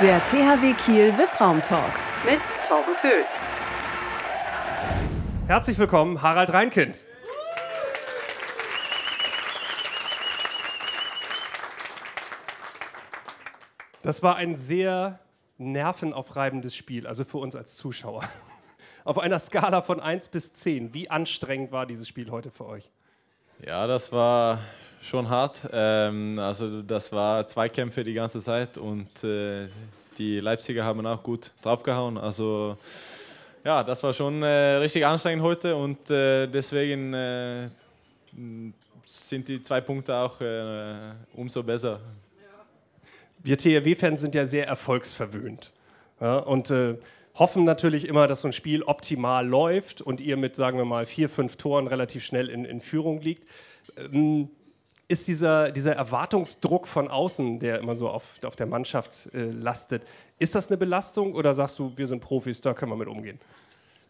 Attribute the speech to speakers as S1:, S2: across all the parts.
S1: Der THW Kiel VIP-Raum Talk mit Torben Pöls.
S2: Herzlich willkommen, Harald Reinkind. Das war ein sehr nervenaufreibendes Spiel, also für uns als Zuschauer. Auf einer Skala von 1 bis 10, wie anstrengend war dieses Spiel heute für euch?
S3: Ja, das war schon hart. Ähm, also das war Zweikämpfe die ganze Zeit und äh, die Leipziger haben auch gut draufgehauen. Also ja, das war schon äh, richtig anstrengend heute und äh, deswegen äh, sind die zwei Punkte auch äh, umso besser.
S2: Wir THW-Fans sind ja sehr erfolgsverwöhnt ja, und äh, hoffen natürlich immer, dass so ein Spiel optimal läuft und ihr mit, sagen wir mal, vier, fünf Toren relativ schnell in, in Führung liegt. Ähm, ist dieser, dieser Erwartungsdruck von außen, der immer so auf, auf der Mannschaft äh, lastet, ist das eine Belastung oder sagst du, wir sind Profis, da können wir mit umgehen?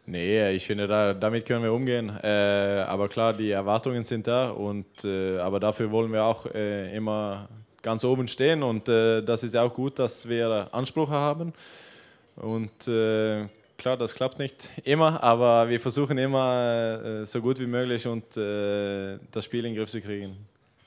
S3: Nee, ich finde, da, damit können wir umgehen. Äh, aber klar, die Erwartungen sind da. Und, äh, aber dafür wollen wir auch äh, immer ganz oben stehen. Und äh, das ist auch gut, dass wir Anspruch haben. Und äh, klar, das klappt nicht immer, aber wir versuchen immer so gut wie möglich und das Spiel in den Griff zu kriegen.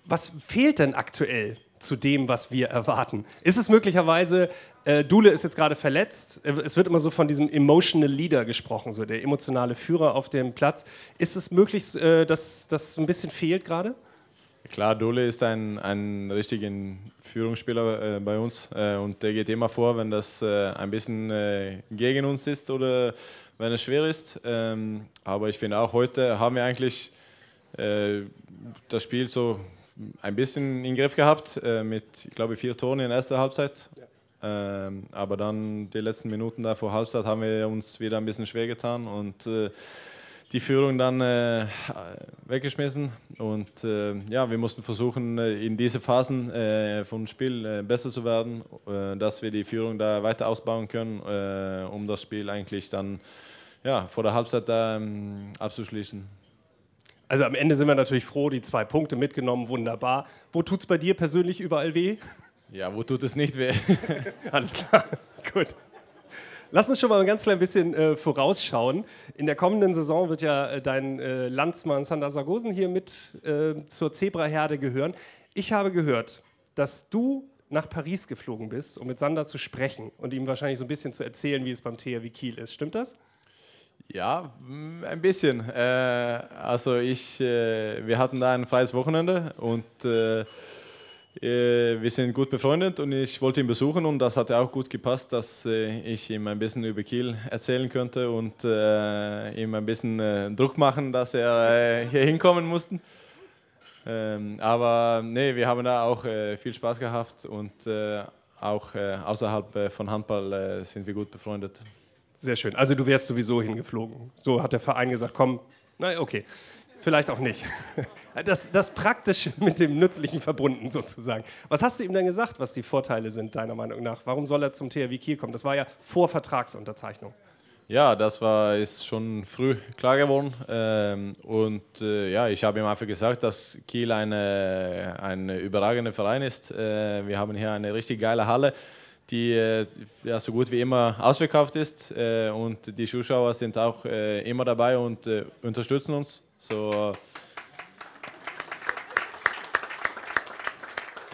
S2: Was fehlt denn aktuell zu dem, was wir erwarten? Ist es möglicherweise, äh, Dule ist jetzt gerade verletzt, äh, es wird immer so von diesem emotional Leader gesprochen, so der emotionale Führer auf dem Platz. Ist es möglich, äh, dass das ein bisschen fehlt gerade?
S3: Klar, Dule ist ein, ein richtiger Führungsspieler äh, bei uns äh, und der geht immer vor, wenn das äh, ein bisschen äh, gegen uns ist oder wenn es schwer ist. Ähm, aber ich finde auch heute haben wir eigentlich äh, das Spiel so ein bisschen in den Griff gehabt äh, mit, ich glaube, vier Toren in der ersten Halbzeit. Ja. Ähm, aber dann die letzten Minuten da vor Halbzeit haben wir uns wieder ein bisschen schwer getan und äh, die Führung dann äh, weggeschmissen. Und äh, ja, wir mussten versuchen, äh, in diese Phasen äh, vom Spiel besser zu werden, dass wir die Führung da weiter ausbauen können, um das Spiel eigentlich dann ja, vor der Halbzeit da, ähm, abzuschließen.
S2: Also am Ende sind wir natürlich froh, die zwei Punkte mitgenommen, wunderbar. Wo tut es bei dir persönlich überall weh?
S3: Ja, wo tut es nicht weh?
S2: Alles klar, gut. Lass uns schon mal ein ganz klein bisschen äh, vorausschauen. In der kommenden Saison wird ja äh, dein äh, Landsmann Sander Sargosen hier mit äh, zur Zebraherde gehören. Ich habe gehört, dass du nach Paris geflogen bist, um mit Sander zu sprechen und ihm wahrscheinlich so ein bisschen zu erzählen, wie es beim THW Kiel ist. Stimmt das?
S3: Ja, mm, ein bisschen. Äh, also ich, äh, wir hatten da ein freies Wochenende und äh, äh wir sind gut befreundet und ich wollte ihn besuchen und das hat auch gut gepasst, dass äh, ich ihm ein bisschen über Kiel erzählen könnte und äh, ihm ein bisschen Druck machen, dass er hier hinkommen musste. Ähm, aber nee, wir haben da auch viel Spaß gehabt und auch außerhalb von Handball sind wir gut befreundet.
S2: Sehr schön. Also du wärst sowieso hingeflogen. So hat der Verein gesagt, komm, na okay, vielleicht auch nicht. Das, das Praktische mit dem Nützlichen verbunden sozusagen. Was hast du ihm denn gesagt, was die Vorteile sind, deiner Meinung nach? Warum soll er zum THW Kiel kommen? Das war ja vor Vertragsunterzeichnung.
S3: Ja, das war ist schon früh klar geworden. Ähm, und äh, ja, ich habe ihm einfach gesagt, dass Kiel eine, ein überragender Verein ist. Äh, wir haben hier eine richtig geile Halle die äh, ja, so gut wie immer ausverkauft ist. Äh, und die Zuschauer sind auch äh, immer dabei und unterstützen uns. So,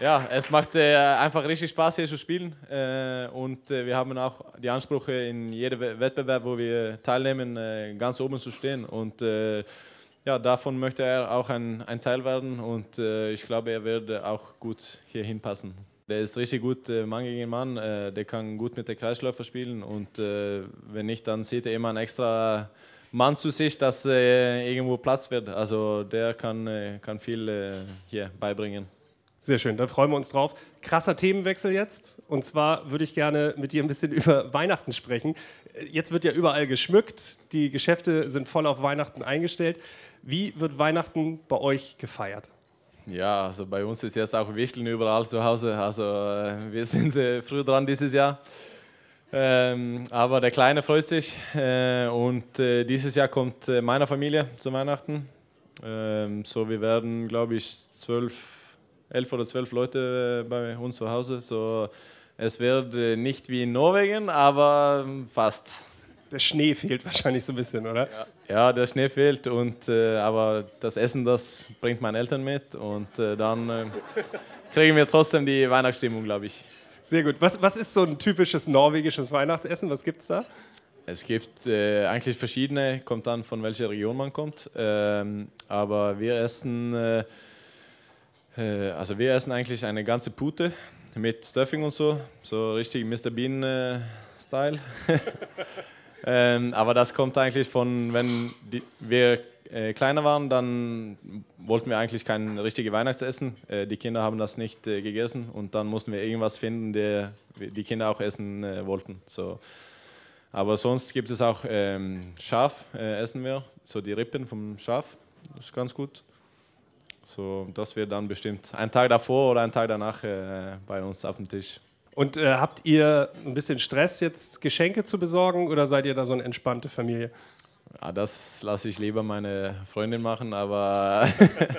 S3: ja, es macht einfach richtig Spaß hier zu spielen. und wir haben auch die Ansprüche in jedem Wettbewerb, wo wir teilnehmen, ganz oben zu stehen. Und ja, davon möchte er auch ein, ein Teil werden und ich glaube, er wird auch gut hier hinpassen. Der ist richtig gut äh, Mann gegen Mann. Äh, der kann gut mit der Kreisläufer spielen und äh, wenn nicht, dann sieht er immer einen extra Mann zu sich, dass äh, irgendwo Platz wird. Also der kann, äh, kann viel äh, hier beibringen.
S2: Sehr schön, dann freuen wir uns drauf. Krasser Themenwechsel jetzt. Und zwar würde ich gerne mit dir ein bisschen über Weihnachten sprechen. Jetzt wird ja überall geschmückt, die Geschäfte sind voll auf Weihnachten eingestellt. Wie wird Weihnachten bei euch gefeiert?
S3: Ja, also bei uns ist jetzt auch Wichteln überall zu Hause. Also äh, wir sind äh, früh dran dieses Jahr. Ähm, aber der Kleine freut sich äh, und äh, dieses Jahr kommt äh, meine Familie zu Weihnachten. Ähm, so, wir werden, glaube ich, zwölf, elf oder zwölf Leute äh, bei uns zu Hause. So, Es wird nicht wie in Norwegen, aber fast.
S2: Der Schnee fehlt wahrscheinlich so ein bisschen, oder?
S3: Ja, ja der Schnee fehlt, und, äh, aber das Essen, das bringt meine Eltern mit und äh, dann äh, kriegen wir trotzdem die Weihnachtsstimmung, glaube ich.
S2: Sehr gut. Was, was ist so ein typisches norwegisches Weihnachtsessen? Was gibt es da?
S3: Es gibt äh, eigentlich verschiedene, kommt dann von welcher Region man kommt. Ähm, aber wir essen, äh, äh, also wir essen eigentlich eine ganze Pute mit Stuffing und so, so richtig Mr. Bean-Style. ähm, aber das kommt eigentlich von, wenn die, wir äh, kleiner waren, dann wollten wir eigentlich kein richtiges Weihnachtsessen. Äh, die Kinder haben das nicht äh, gegessen und dann mussten wir irgendwas finden, der die Kinder auch essen äh, wollten. So. Aber sonst gibt es auch ähm, Schaf, äh, essen wir, so die Rippen vom Schaf, das ist ganz gut. So, das wird dann bestimmt einen Tag davor oder einen Tag danach äh, bei uns auf dem Tisch.
S2: Und äh, habt ihr ein bisschen Stress, jetzt Geschenke zu besorgen oder seid ihr da so eine entspannte Familie?
S3: Ja, das lasse ich lieber meine Freundin machen, aber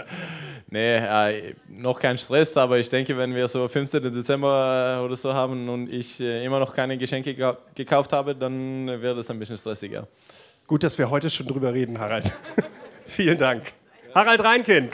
S3: nee, äh, noch kein Stress, aber ich denke, wenn wir so 15. Dezember oder so haben und ich äh, immer noch keine Geschenke gekauft habe, dann wird es ein bisschen stressiger.
S2: Gut, dass wir heute schon drüber reden, Harald. Vielen Dank. Harald Reinkind.